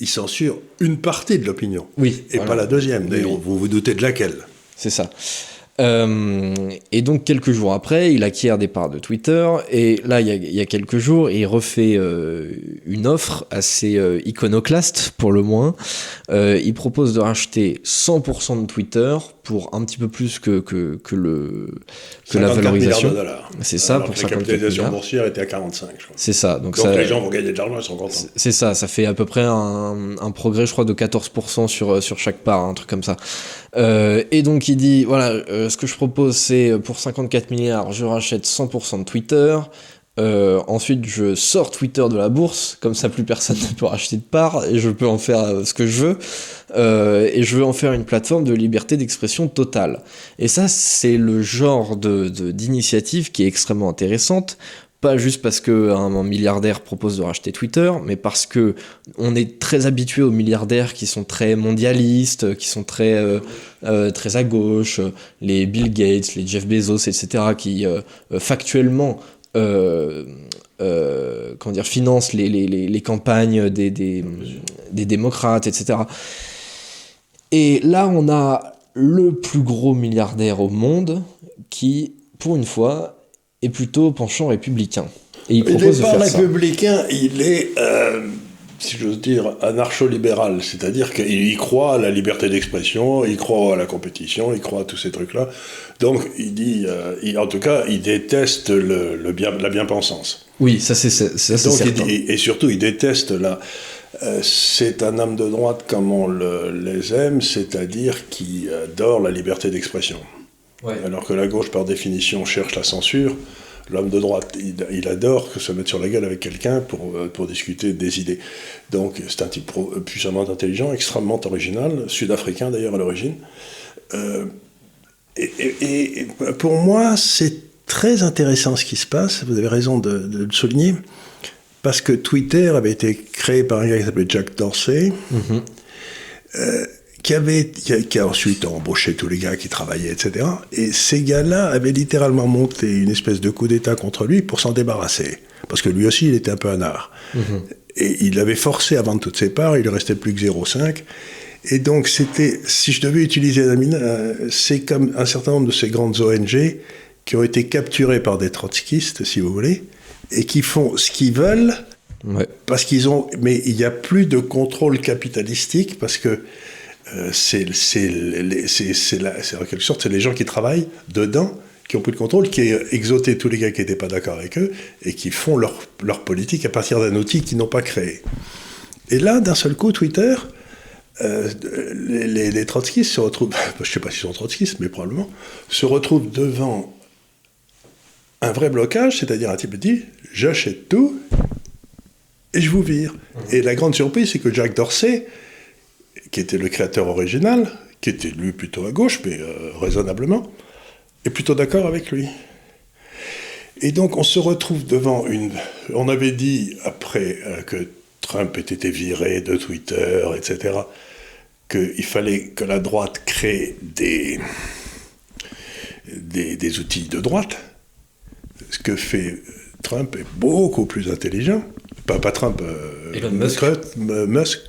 il censure une partie de l'opinion. Oui. Et pas la deuxième. D'ailleurs, vous vous doutez de laquelle. C'est ça. Euh, et donc quelques jours après, il acquiert des parts de Twitter et là, il y a, il y a quelques jours, il refait euh, une offre assez euh, iconoclaste pour le moins. Il propose de racheter 100% de Twitter pour un petit peu plus que, que, que le, que la valorisation. C'est ça, Alors pour que la capitalisation boursière était à 45, je crois. C'est ça. Donc, Donc ça, les gens vont gagner de l'argent, ils sont contents. c'est ça, ça fait à peu près un, un, progrès, je crois, de 14% sur, sur chaque part, un truc comme ça. Et donc il dit, voilà, euh, ce que je propose, c'est pour 54 milliards, je rachète 100% de Twitter. Euh, ensuite, je sors Twitter de la bourse, comme ça plus personne ne peut racheter de part, et je peux en faire ce que je veux. Euh, et je veux en faire une plateforme de liberté d'expression totale. Et ça, c'est le genre de, d'initiative qui est extrêmement intéressante. Pas juste parce qu'un un milliardaire propose de racheter Twitter, mais parce que on est très habitué aux milliardaires qui sont très mondialistes, qui sont très, euh, euh, très à gauche, les Bill Gates, les Jeff Bezos, etc., qui euh, factuellement comment dire, finance les, les, les, campagnes des, des, des, démocrates, etc. Et là, on a le plus gros milliardaire au monde qui, pour une fois, est plutôt penchant républicain. Et il propose il pas faire républicain, ça. il est, euh, si j'ose dire, anarcho-libéral. C'est-à-dire qu'il croit à la liberté d'expression, il croit à la compétition, il croit à tous ces trucs-là. Donc, il dit, euh, il, en tout cas, il déteste le, le bien, la bien-pensance. Oui, ça c'est certain. Et, et, surtout, il déteste la. Euh, c'est un homme de droite comme on le, les aime, c'est-à-dire qui adore la liberté d'expression. Ouais. Alors que la gauche, par définition, cherche la censure. L'homme de droite, il, il, adore que se mettre sur la gueule avec quelqu'un pour, pour discuter des idées. Donc, c'est un type puissamment intelligent, extrêmement original, sud-africain d'ailleurs à l'origine. Euh, et, et, et, pour moi, c'est très intéressant ce qui se passe, vous avez raison de, de, le souligner, parce que Twitter avait été créé par un gars qui s'appelait Jack Dorsey. Mm -hmm. euh, qui, avait, qui a, ensuite embauché tous les gars qui travaillaient, etc. Et ces gars-là avaient littéralement monté une espèce de coup d'État contre lui pour s'en débarrasser. Parce que lui aussi, il était un peu un art. Mm -hmm. Et il avait forcé à vendre toutes ses parts, il ne restait plus que 0,5. Et donc, c'était, si je devais utiliser la mine, c'est comme un certain nombre de ces grandes ONG qui ont été capturées par des trotskistes, si vous voulez, et qui font ce qu'ils veulent, ouais. parce qu'ils ont. Mais il n'y a plus de contrôle capitalistique, parce que euh, c'est en quelque sorte les gens qui travaillent dedans qui ont plus de contrôle, qui ont exoté tous les gars qui n'étaient pas d'accord avec eux et qui font leur, leur politique à partir d'un outil qu'ils n'ont pas créé. Et là, d'un seul coup, Twitter, euh, les, les, les, trotskistes se retrouvent, je ne sais pas s'ils sont trotskistes, mais probablement, se retrouvent devant un vrai blocage, c'est-à-dire un type dit j'achète tout et je vous vire. Mmh. Et la grande surprise, c'est que Jack Dorsey, qui était le créateur original, qui était lui plutôt à gauche, mais euh, raisonnablement, est plutôt d'accord avec lui. Et donc on se retrouve devant une... On avait dit, après euh, que Trump ait été viré de Twitter, etc., qu'il fallait que la droite crée des, des, des, outils de droite. Ce que fait Trump est beaucoup plus intelligent. Pas, pas Trump, euh, Elon Musk. Musk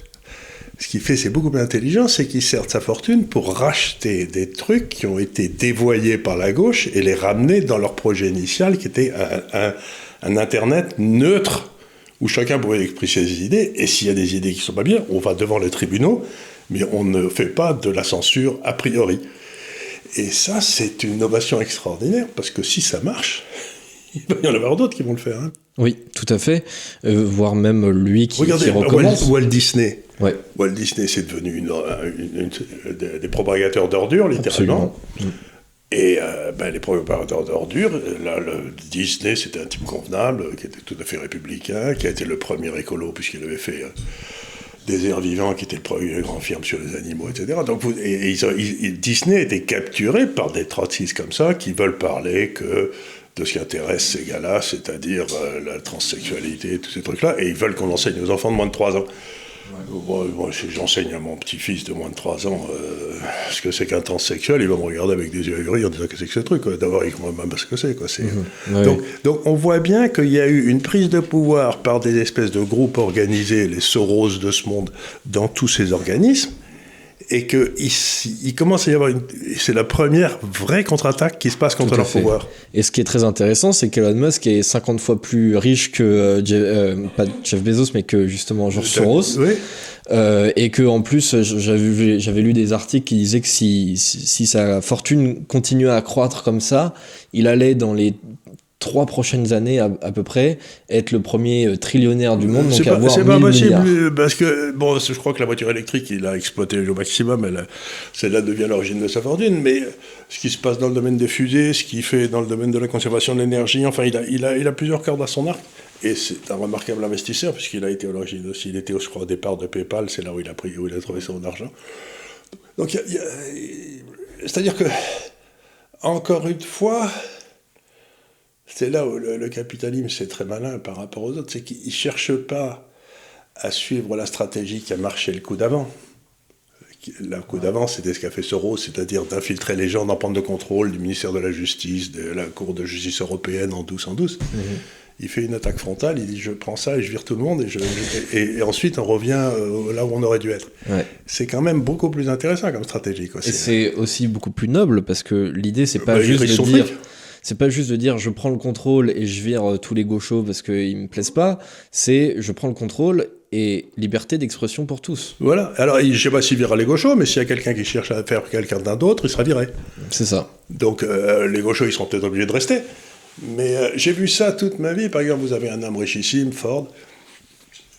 ce qu'il fait, c'est beaucoup plus intelligent, c'est qu'il sert de sa fortune pour racheter des trucs qui ont été dévoyés par la gauche et les ramener dans leur projet initial, qui était un, Internet neutre, où chacun pouvait exprimer ses idées, et s'il y a des idées qui ne sont pas bien, on va devant les tribunaux, mais on ne fait pas de la censure a priori. Et ça, c'est une innovation extraordinaire, parce que si ça marche, il va y en avoir d'autres qui vont le faire. Hein. Oui, tout à fait. Euh, voire même lui qui, Regardez, qui recommence. Walt, Walt Disney. Ouais. Walt Disney, c'est devenu une, une, une, des, propagateurs d'ordures, littéralement. Absolument. Et euh, ben, les propagateurs d'ordures, là, le Disney, c'était un type convenable, qui était tout à fait républicain, qui a été le premier écolo, puisqu'il avait fait euh, Désert Vivant, qui était le premier grand film sur les animaux, etc. Donc, et, Disney était capturé par des trotskistes comme ça, qui veulent parler que de ce qui intéresse ces gars-là, c'est-à-dire euh, la transsexualité, tous ces trucs-là, et ils veulent qu'on enseigne aux enfants de moins de 3 ans. Moi, si j'enseigne à mon petit-fils de moins de 3 ans euh, ce que c'est qu'un transsexuel, il va me regarder avec des yeux ahuris en disant que c'est que ce truc. D'abord, il comprend même ce que c'est. Quoi. Mhm. donc, donc, on voit bien qu'il y a eu une prise de pouvoir par des espèces de groupes organisés, les Soros de ce monde, dans tous ces organismes et qu'il il commence à y avoir une. C'est la première vraie contre-attaque qui se passe contre leur pouvoir. Et ce qui est très intéressant, c'est qu'Elon Musk est 50 fois plus riche que. Euh, euh, pas Jeff Bezos, mais que justement George Soros. Oui. Euh, et que en plus, j'avais, j'avais lu des articles qui disaient que si, si sa fortune continuait à croître comme ça, il allait dans les trois prochaines années à, peu près être le premier euh, trillionnaire du monde. C'est pas, pas possible parce que bon, je crois que la voiture électrique, il a exploité au maximum. Elle, celle-là devient l'origine de sa fortune. Mais ce qui se passe dans le domaine des fusées, ce qu'il fait dans le domaine de la conservation de l'énergie, enfin, il a, il a, il a plusieurs cordes à son arc. Et c'est un remarquable investisseur puisqu'il a été à l'origine aussi. Il était, je crois, au départ de PayPal. C'est là où il a pris, où il a trouvé son argent. Donc, c'est-à-dire que encore une fois c'est là où le, capitalisme, c'est très malin par rapport aux autres, c'est qu'il ne cherche pas à suivre la stratégie qui a marché le coup d'avant. Le coup d'avant, c'était ce qu'a fait Soros, c'est-à-dire d'infiltrer les gens dans plan de contrôle du ministère de la Justice, de la Cour de justice européenne en douce en douce. Mhm. Il fait une attaque frontale, il dit je prends ça et je vire tout le monde, et, je, et, ensuite on revient euh, là où on aurait dû être. C'est quand même beaucoup plus intéressant comme stratégie. Et c'est aussi beaucoup plus noble, parce que l'idée, c'est pas bah, juste de dire c'est pas juste de dire je prends le contrôle et je vire euh, tous les gauchos parce qu'ils me plaisent pas, c'est je prends le contrôle et liberté d'expression pour tous. Voilà. Alors, je sais pas s'il vira les gauchos, mais s'il y a quelqu'un qui cherche à faire quelqu'un d'un d'autre, il sera viré. C'est ça. Donc, euh, les gauchos, ils seront peut-être obligés de rester. Mais euh, j'ai vu ça toute ma vie. Par exemple, vous avez un homme richissime, Ford,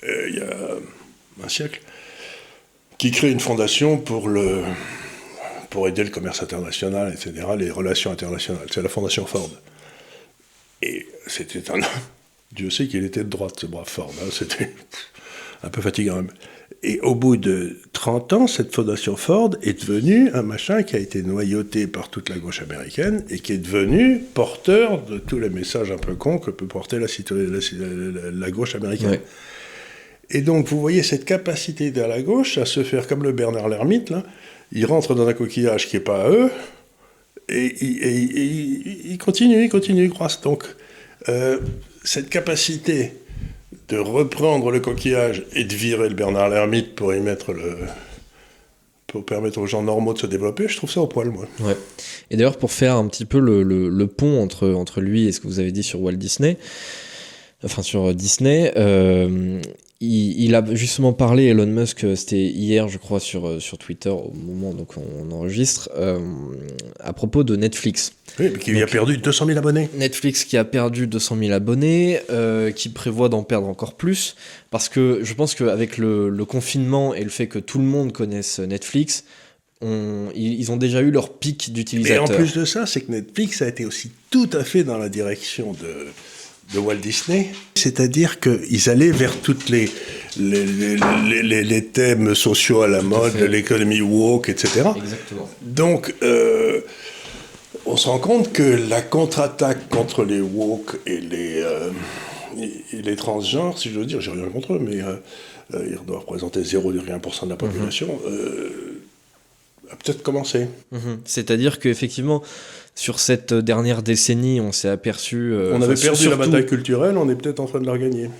il y a un siècle, qui crée une fondation pour le, pour aider le commerce international, etc., les relations internationales. C'est la Fondation Ford. Et c'était un... Dieu sait qu'il était de droite, ce brave Ford. Hein. C'était un peu fatigant. Et au bout de 30 ans, cette Fondation Ford est devenue un machin qui a été noyauté par toute la gauche américaine et qui est devenu porteur de tous les messages un peu cons que peut porter la, la, la gauche américaine. Et donc, vous voyez cette capacité de la gauche à se faire comme le Bernard Lermite, là, ils rentrent dans un coquillage qui n'est pas à eux, et, ils continuent, ils continuent, ils croissent. Donc, euh, cette capacité de reprendre le coquillage et de virer le Bernard l'ermite pour y mettre le pour permettre aux gens normaux de se développer, je trouve ça au poil, moi. Ouais. Et d'ailleurs, pour faire un petit peu le, le, pont entre, entre lui et ce que vous avez dit sur Walt Disney, enfin sur Disney, euh, il, a justement parlé, Elon Musk, euh, c'était hier, je crois, sur, euh, sur Twitter, au moment où on enregistre, euh, à propos de Netflix. Oui, qui a perdu 200 000 abonnés. Netflix qui a perdu 200 000 abonnés, qui prévoit d'en perdre encore plus, parce que je pense qu'avec le, le, confinement et le fait que tout le monde connaisse Netflix, on, ils ont déjà eu leur pic d'utilisateurs. Et en plus de ça, c'est que Netflix a été aussi tout à fait dans la direction de de Walt Disney. C'est-à-dire qu'ils allaient vers toutes les, les, thèmes sociaux à la mode, l'économie woke, etc. Exactement. Donc, euh, on se rend compte que la contre-attaque contre les woke et les, euh, les transgenres, si je veux dire, j'ai rien contre eux, mais euh, ils doivent représenter 0,1% de la population, mhm. a peut-être commencé. Mhm. C'est-à-dire qu'effectivement, sur cette dernière décennie, on s'est aperçu. Euh, on avait perdu la bataille culturelle, on est peut-être en train de la regagner.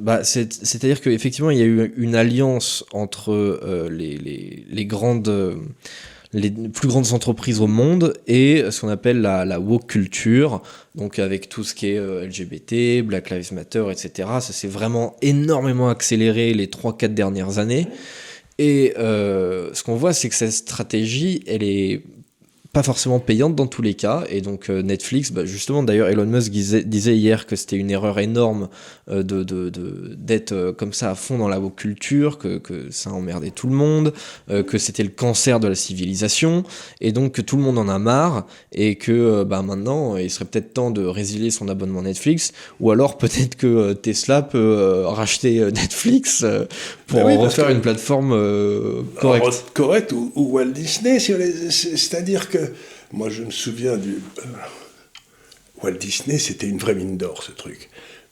Bah, C'est-à-dire qu'effectivement, il y a eu une alliance entre euh, les, les, grandes. les plus grandes entreprises au monde et ce qu'on appelle la, la, woke culture, donc avec tout ce qui est euh, LGBT, Black Lives Matter, etc. Ça s'est vraiment énormément accéléré les 3-4 dernières années. Et ce qu'on voit, c'est que cette stratégie, elle est pas forcément payante dans tous les cas. Et donc euh, Netflix, bah, justement, d'ailleurs, Elon Musk disait, disait hier que c'était une erreur énorme euh, de, d'être euh, comme ça à fond dans la culture, que, que ça emmerdait tout le monde, que c'était le cancer de la civilisation, et donc que tout le monde en a marre, et que bah, maintenant, il serait peut-être temps de résilier son abonnement Netflix, ou alors peut-être que Tesla peut racheter Netflix pour Bah oui, en parce refaire que- une plateforme correcte. Alors, correct, ou, ou Walt Disney, si c'est-à-dire que moi je me souviens du. euh, Walt Disney, c'était une vraie mine d'or ce truc.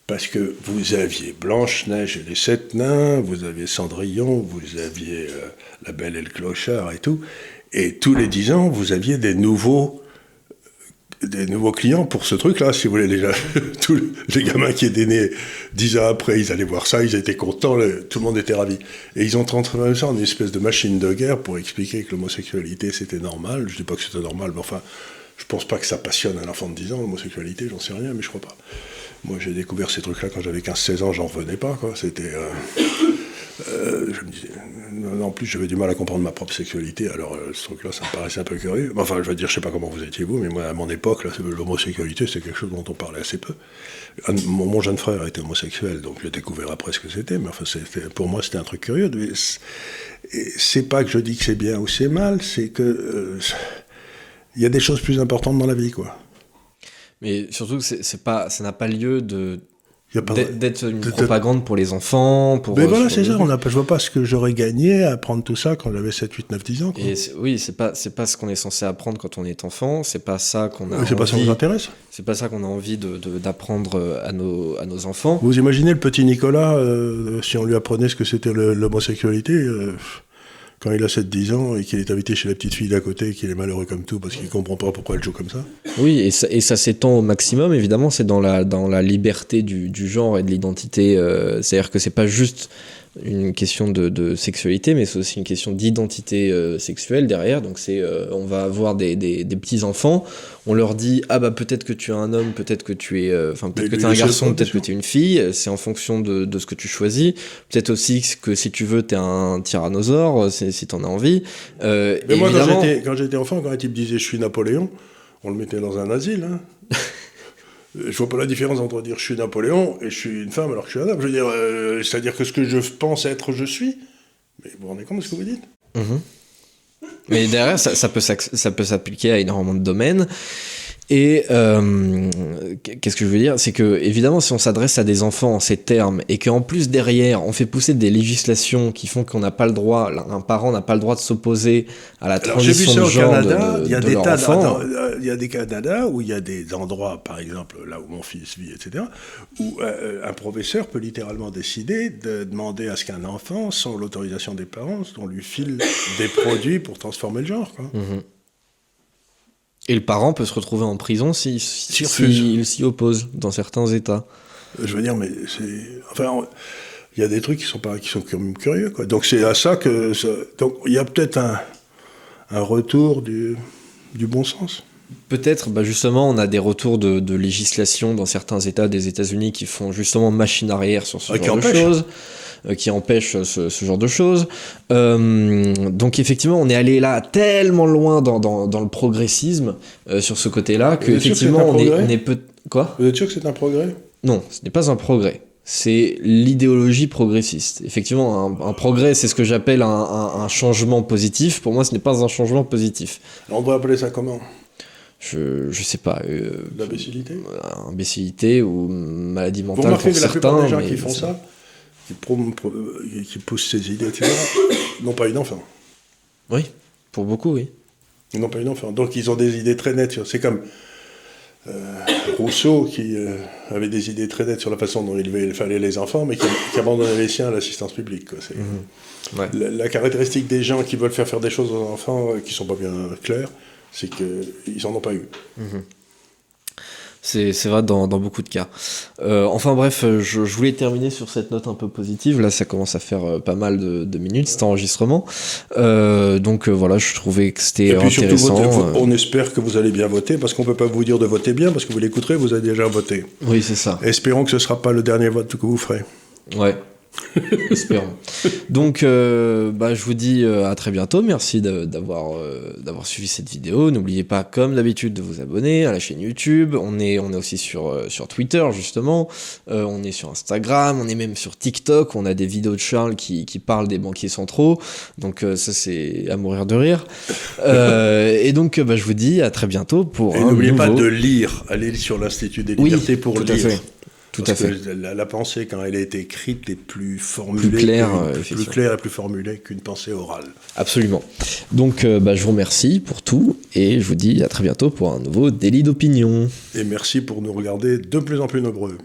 Parce que vous aviez Blanche-Neige et les Sept Nains, vous aviez Cendrillon, vous aviez euh, La Belle et le Clochard et tout. Et tous les dix ans, vous aviez des nouveaux, des nouveaux clients pour ce truc-là, si vous voulez. Déjà, tous les gamins qui étaient nés dix ans après, ils allaient voir ça, ils étaient contents, tout le monde était ravi. Et ils ont transformé ça en une espèce de machine de guerre pour expliquer que l'homosexualité c'était normal. Je dis pas que c'était normal, mais enfin, je pense pas que ça passionne un enfant de 10 ans, l'homosexualité, j'en sais rien, mais je crois pas. Moi, j'ai découvert ces trucs-là quand j'avais 15-16 ans, j'en revenais pas, quoi. C'était. euh, euh, je me disais, en plus, j'avais du mal à comprendre ma propre sexualité, alors euh, ce truc-là, ça me paraissait un peu curieux. Enfin, je veux dire, je sais pas comment vous étiez vous, mais moi, à mon époque, l'homosexualité, c'est quelque chose dont on parlait assez peu. Mon, jeune frère était homosexuel, donc j'ai découvert après ce que c'était, mais enfin, pour moi, c'était un truc curieux. C'est- pas que je dis que c'est bien ou c'est mal, c'est que. euh, il y a des choses plus importantes dans la vie, quoi. Mais surtout, c'est ça n'a pas lieu de d'être- une de- de- propagande pour les enfants. Pour, Mais euh, voilà, c'est ça. On a, je vois pas ce que j'aurais gagné à apprendre tout ça quand j'avais 7, 8, 9, 10 ans. quoi. Et c'est- oui, c'est pas, c'est pas ce qu'on est censé apprendre quand on est enfant. C'est pas ça qu'on a. C'est pas ça qui vous intéresse. C'est pas ça qu'on a envie de, d'apprendre euh, à nos, à nos enfants. Vous imaginez le petit Nicolas, euh, si on lui apprenait ce que c'était l'homosexualité, euh, quand il a 7-10 ans et qu'il est invité chez la petite fille d'à côté qu'il est malheureux comme tout parce qu'il comprend pas pourquoi elle joue comme ça. Oui, et ça, et ça s'étend au maximum, évidemment, c'est dans la, dans la liberté du, du genre et de l'identité. euh, C'est-à-dire que c'est pas juste une question de, de sexualité, mais c'est aussi une question d'identité euh, sexuelle derrière. Donc c'est, euh, on va avoir des, des, des petits enfants, on leur dit ah bah peut-être que tu es un homme, peut-être que tu es, euh, enfin peut-être que tu es un garçon, peut-être que tu es une fille. C'est en fonction de, de ce que tu choisis. Peut-être aussi que si tu veux, tu es un tyrannosaure, si tu en as envie. Mais moi, quand évidemment- j'étais, quand j'étais enfant, quand un type disait je suis Napoléon, on le mettait dans un asile. hein. je vois pas la différence entre dire je suis Napoléon et je suis une femme alors que je suis un homme. Je veux dire, euh, c'est-à-dire que ce que je pense être, je suis. Mais vous vous rendez compte de ce que vous dites? Mhm. Mais derrière, ça, peut s'appliquer à énormément de domaines. Et euh, qu'est-ce que je veux dire? C'est que, évidemment, si on s'adresse à des enfants en ces termes et qu'en plus derrière, on fait pousser des législations qui font qu'on n'a pas le droit, un parent n'a pas le droit de s'opposer à la Alors j'ai vu transition ça de au genre de- Canada. il y a de des tas, dans- il y a des Canada où il y a des endroits, par exemple là où mon fils vit, etc., où euh, un professeur peut littéralement décider de demander à ce qu'un enfant, sans l'autorisation des parents, on lui file des produits pour transformer le genre. Quoi. Mhm. Et le parent peut se retrouver en prison s'il si, s'il s'y oppose dans certains États. Je veux dire, mais c'est, enfin, il y a des trucs qui sont pas, qui sont quand même curieux, quoi. Donc c'est à ça que, ça- donc il y a peut-être un, un retour du, du bon sens. Peut-être, bah justement, on a des retours de, de législation dans certains États des États-Unis qui font justement machine arrière sur ce Ah, genre de choses, euh, qui empêchent ce, ce genre de choses. Euh, donc effectivement, on est allé là tellement loin dans, dans, dans le progressisme euh, sur ce côté-là que Vous effectivement, on est, on est peu... Quoi? Vous êtes sûr que c'est un progrès? Non, ce n'est pas un progrès. C'est l'idéologie progressiste. Effectivement, un, un progrès, c'est ce que j'appelle un, un- un changement positif. Pour moi, ce n'est pas un changement positif. On devrait appeler ça comment? Je, je sais pas. euh, L'imbécilité imbécité ou maladie Vous mentale remarquez pour que la plupart certains. des gens qui font ça, qui, prom- pro- euh, qui poussent ces idées, etc., n'ont pas eu d'enfant. Oui, pour beaucoup, oui. Ils n'ont pas eu d'enfant. Donc ils ont des idées très nettes. C'est comme euh, Rousseau qui euh, avait des idées très nettes sur la façon dont il fallait les enfants, mais qui, qui abandonnait les siens à l'assistance publique. quoi. Ouais. la, la caractéristique des gens qui veulent faire faire des choses aux enfants euh, qui sont pas bien claires, c'est qu'ils n'en ont pas eu. C'est c'est vrai dans, dans beaucoup de cas. Euh, enfin bref, euh, je, je voulais terminer sur cette note un peu positive. Là, ça commence à faire euh, pas mal de, de minutes cet enregistrement. Euh, donc euh, voilà, je trouvais que c'était surtout, intéressant. euh. on espère que vous allez bien voter, parce qu'on ne peut pas vous dire de voter bien, parce que vous l'écouterez, vous avez déjà voté. Oui, c'est ça. Espérons que ce ne sera pas le dernier vote que vous ferez. Ouais. Espérons. Donc, euh, bah, je vous dis euh, à très bientôt. Merci d'avoir euh, d'avoir suivi cette vidéo. N'oubliez pas, comme d'habitude, de vous abonner à la chaîne YouTube. On est, on est aussi sur, sur Twitter, justement. on est sur Instagram. On est même sur TikTok. On a des vidéos de Charles qui, qui parlent des banquiers centraux. Donc, ça, c'est à mourir de rire. et donc, bah, je vous dis à très bientôt pour. Et n'oubliez pas de lire. Allez sur l'Institut des libertés pour tout lire. À fait. Tout Parce à fait. Que la, la, pensée, quand elle a été écrite, est plus formulée, plus claire, plus, plus claire et plus formulée qu'une pensée orale. Absolument. Donc, euh, bah, je vous remercie pour tout et je vous dis à très bientôt pour un nouveau délit d'opinion. Et merci pour nous regarder de plus en plus nombreux.